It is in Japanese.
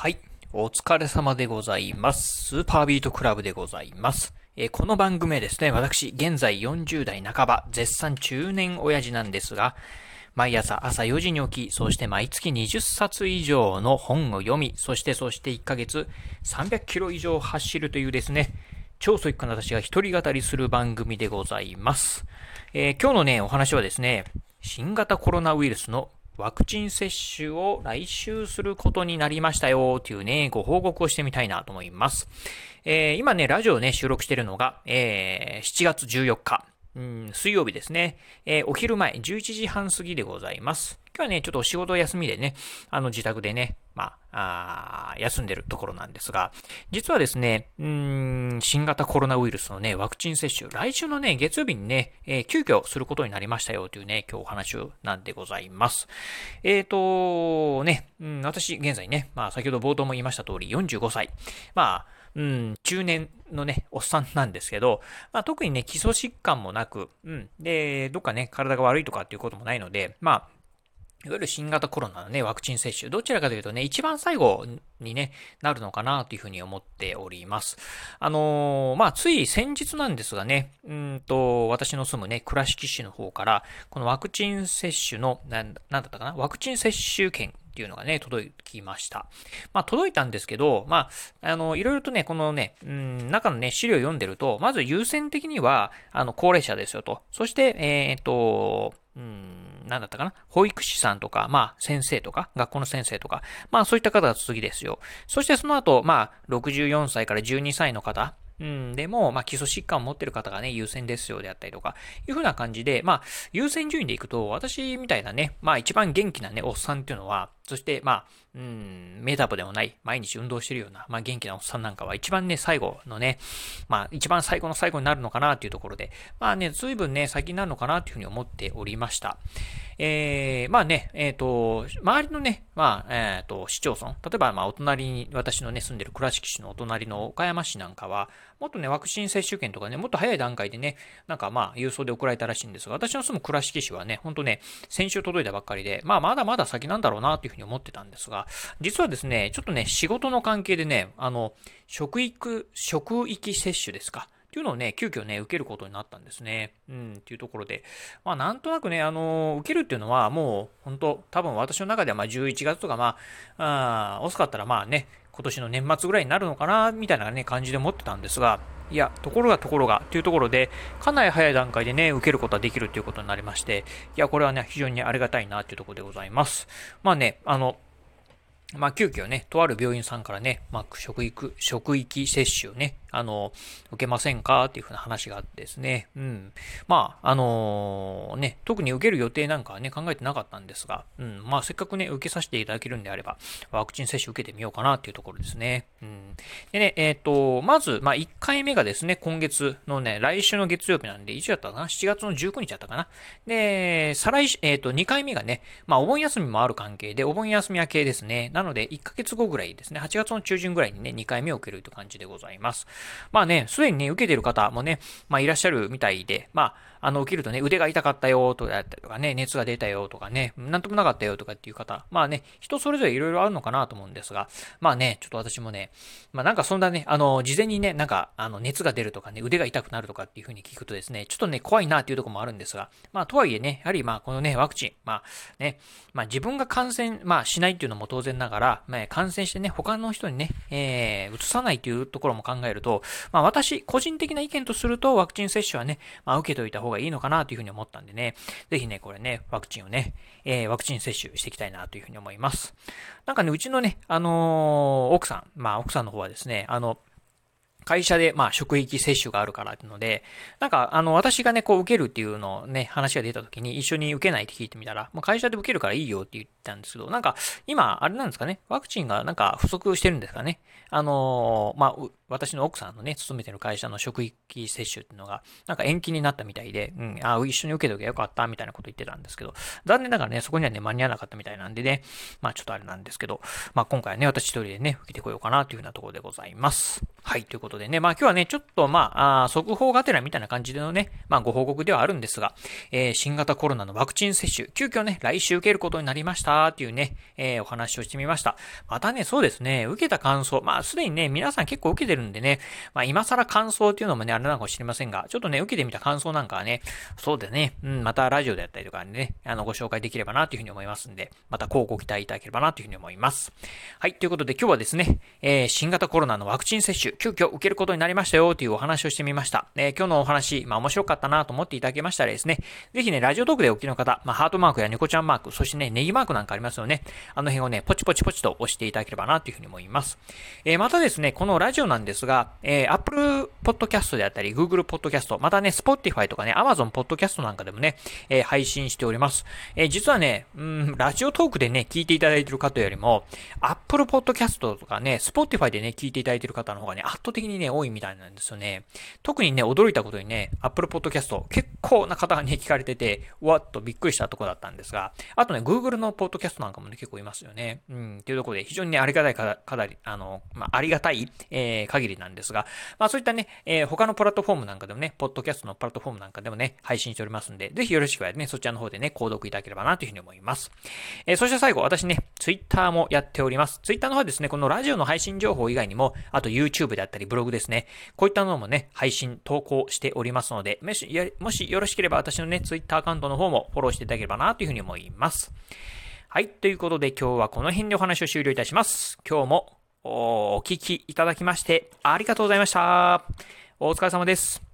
はい。お疲れ様でございます。スーパービートクラブでございます。えー、この番組はですね、私、現在40代半ば、絶賛中年親父なんですが、毎朝朝4時に起き、そして毎月20冊以上の本を読み、そしてそして1ヶ月300キロ以上走るというですね、超ソイックな私が一人語りする番組でございます。えー、今日のね、お話はですね、新型コロナウイルスのワクチン接種を来週することになりましたよというね、ご報告をしてみたいなと思います。えー、今ね、ラジオね、収録してるのが、えー、7月14日、うん、水曜日ですね、えー、お昼前、11時半過ぎでございます。今日はね、ちょっとお仕事休みでね、あの自宅でね、まあ、あ休んでるところなんですが、実はですね、うん、新型コロナウイルスのね、ワクチン接種、来週のね、月曜日にね、えー、急遽することになりましたよというね、今日お話なんでございます。えっ、ー、と、ね、うん、私、現在ね、まあ、先ほど冒頭も言いました通り、45歳。まあ、うん、中年のね、おっさんなんですけど、まあ、特にね、基礎疾患もなく、うん、で、どっかね、体が悪いとかっていうこともないので、まあ、いわゆる新型コロナのね、ワクチン接種、どちらかというとね、一番最後にね、なるのかなというふうに思っております。あのー、まあ、つい先日なんですがね、うんと、私の住むね、倉敷市の方から、このワクチン接種の、な、なんだったかな、ワクチン接種券っていうのがね、届きました。まあ、届いたんですけど、まあ、あの、いろいろとね、このね、うん、中のね、資料を読んでると、まず優先的には、あの、高齢者ですよと。そして、えっ、ー、と、うん、なんだったかな？保育士さんとか、まあ、先生とか、学校の先生とか、まあ、そういった方が次ですよ。そしてその後、まあ、64歳から12歳の方、うん、でも、まあ、基礎疾患を持ってる方がね、優先ですよであったりとか、いう風な感じで、まあ、優先順位でいくと、私みたいなね、まあ、一番元気なね、おっさんっていうのは、そして、まあ、うん、メタボでもない、毎日運動してるような、まあ、元気なおっさんなんかは、一番ね、最後のね、まあ、一番最後の最後になるのかなっていうところで、まあね、随分ね、先になるのかなっていうふうに思っておりました。えー、まあね、えっ、ー、と、周りのね、まあ、えっ、ー、と、市町村、例えば、まあ、お隣に、私のね、住んでる倉敷市のお隣の岡山市なんかは、もっとね、ワクチン接種券とかね、もっと早い段階でね、なんかまあ、郵送で送られたらしいんですが、私の住む倉敷市はね、ほんとね、先週届いたばっかりで、まあ、まだまだ先なんだろうな、というふうに思ってたんですが、実はですね、ちょっとね、仕事の関係でね、あの、職域、職域接種ですか。っていうのをね、急遽ね、受けることになったんですね。うん、っていうところで。まあ、なんとなくね、あの受けるっていうのは、もう、本当多分私の中では、まあ、11月とか、まあ、あ遅かったら、まあね、今年の年末ぐらいになるのかな、みたいなね、感じで思ってたんですが、いや、ところがところが、というところで、かなり早い段階でね、受けることはできるということになりまして、いや、これはね、非常にありがたいな、というところでございます。まあね、あの、まあ、急遽ね、とある病院さんからね、まあ、職域、職域接種をね、あの、受けませんか？っていうふうな話があってですね。うん。まあ、あのー、ね、特に受ける予定なんかはね、考えてなかったんですが、うん。まあ、せっかくね、受けさせていただけるんであれば、ワクチン接種受けてみようかなっていうところですね。うん。でね、えっ、ー、と、まず、まあ、1回目がですね、今月のね、来週の月曜日なんで、いつやったかな ?7 月の19日だったかな？で、再来、えっ、ー、と、2回目がね、まあ、お盆休みもある関係で、お盆休み明けですね。なので、1ヶ月後ぐらいですね、8月の中旬ぐらいにね、2回目を受けるという感じでございます。まあね、すでにね、受けてる方もね、まあいらっしゃるみたいで、まあ、あの、起きるとね、腕が痛かったよとかとかね、熱が出たよとかね、なんともなかったよとかっていう方、まあね、人それぞれいろいろあるのかなと思うんですが、まあね、ちょっと私もね、まあなんかそんなね、あの、事前にね、なんか、あの、熱が出るとかね、腕が痛くなるとかっていう風に聞くとですね、ちょっとね、怖いなっていうところもあるんですが、まあとはいえね、やはりまあこのね、ワクチン、まあね、まあ自分が感染、まあしないっていうのも当然ながら、まあ感染してね、他の人にね、えー、移さないっていうところも考えると、まあ私、個人的な意見とすると、ワクチン接種はね、まあ受けといた方ががいいのかなというふうに思ったんでね、ぜひね、これね、ワクチンをね、えー、ワクチン接種していきたいなというふうに思います。なんかね、うちのね、あのー、奥さん、まあ奥さんの方はですね、あの、会社で、まあ、職域接種があるからっていうので、なんか、あの、私がね、こう、受けるっていうのをね、話が出た時に、一緒に受けないって聞いてみたら、まあ、会社で受けるからいいよって言ったんですけど、なんか、今、あれなんですかね、ワクチンがなんか不足してるんですかね。あのー、まあ、私の奥さんのね、勤めてる会社の職域接種っていうのが、なんか延期になったみたいで、うん、あ、一緒に受けとけばよかった、みたいなこと言ってたんですけど、残念ながらね、そこにはね、間に合わなかったみたいなんでね、まあちょっとあれなんですけど、まあ今回はね、私一人でね、受けてこようかなというふうなところでございます。はい、ということでね、まあ今日はね、ちょっとまあ、あ速報がてらみたいな感じでのね、まあご報告ではあるんですが、えー、新型コロナのワクチン接種、急遽ね、来週受けることになりましたっていうね、えー、お話をしてみました。またね、そうですね、受けた感想、まあ、すでにね、皆さん結構受けてるんでね、まあ、今更感想っていうのもね、あれなのかもしれませんが、ちょっとね、受けてみた感想なんかはね、そうでね、うん、またラジオであったりとかね、あの、ご紹介できればなというふうに思いますんで、またこうご期待いただければなというふうに思います。はい、ということで今日はですね、えー、新型コロナのワクチン接種、急遽受けることになりましたよというお話をしてみました。え、今日のお話、まあ面白かったなと思っていただけましたらですね、ぜひね、ラジオトークでお聞きの方、まあハートマークや猫ちゃんマーク、そしてね、ネギマークなんかありますよね。あの辺をね、ポチポチポチと押していただければなというふうに思います。えー、またですね、このラジオなんですが、えー、Apple Podcast であったり、Google Podcast、またね、Spotify とかね、Amazon Podcast なんかでもね、えー、配信しております。えー、実はね、うん、ラジオトークでね、聞いていただいている方よりも、Apple Podcast とかね、Spotify でね、聞いていただいている方の方がね、ね圧倒的にね、多いみたいなんですよね。特にね、驚いたことにね、Apple Podcast、結構な方がね、聞かれてて、わっとびっくりしたとこだったんですが、あとね、Google の Podcast なんかもね、結構いますよね。うん、っていうところで、非常にね、ありがたいか、かなり、あの、まあ、ありがたい、えー、限りなんですが、まあ、そういったね、えー、他のプラットフォームなんかでもね、ポッドキャストのプラットフォームなんかでもね、配信しておりますんで、ぜひよろしくはね、そちらの方でね、購読いただければなというふうに思います。えー、そして最後、私ね、Twitter もやっております。Twitter の方はですね、このラジオの配信情報以外にも、あと YouTube であったりブログですね、こういったのもね、配信、投稿しておりますので、もし、もしよろしければ私のね、Twitter アカウントの方もフォローしていただければなというふうに思います。はい。ということで今日はこの辺でお話を終了いたします。今日もお聞きいただきましてありがとうございました。お疲れ様です。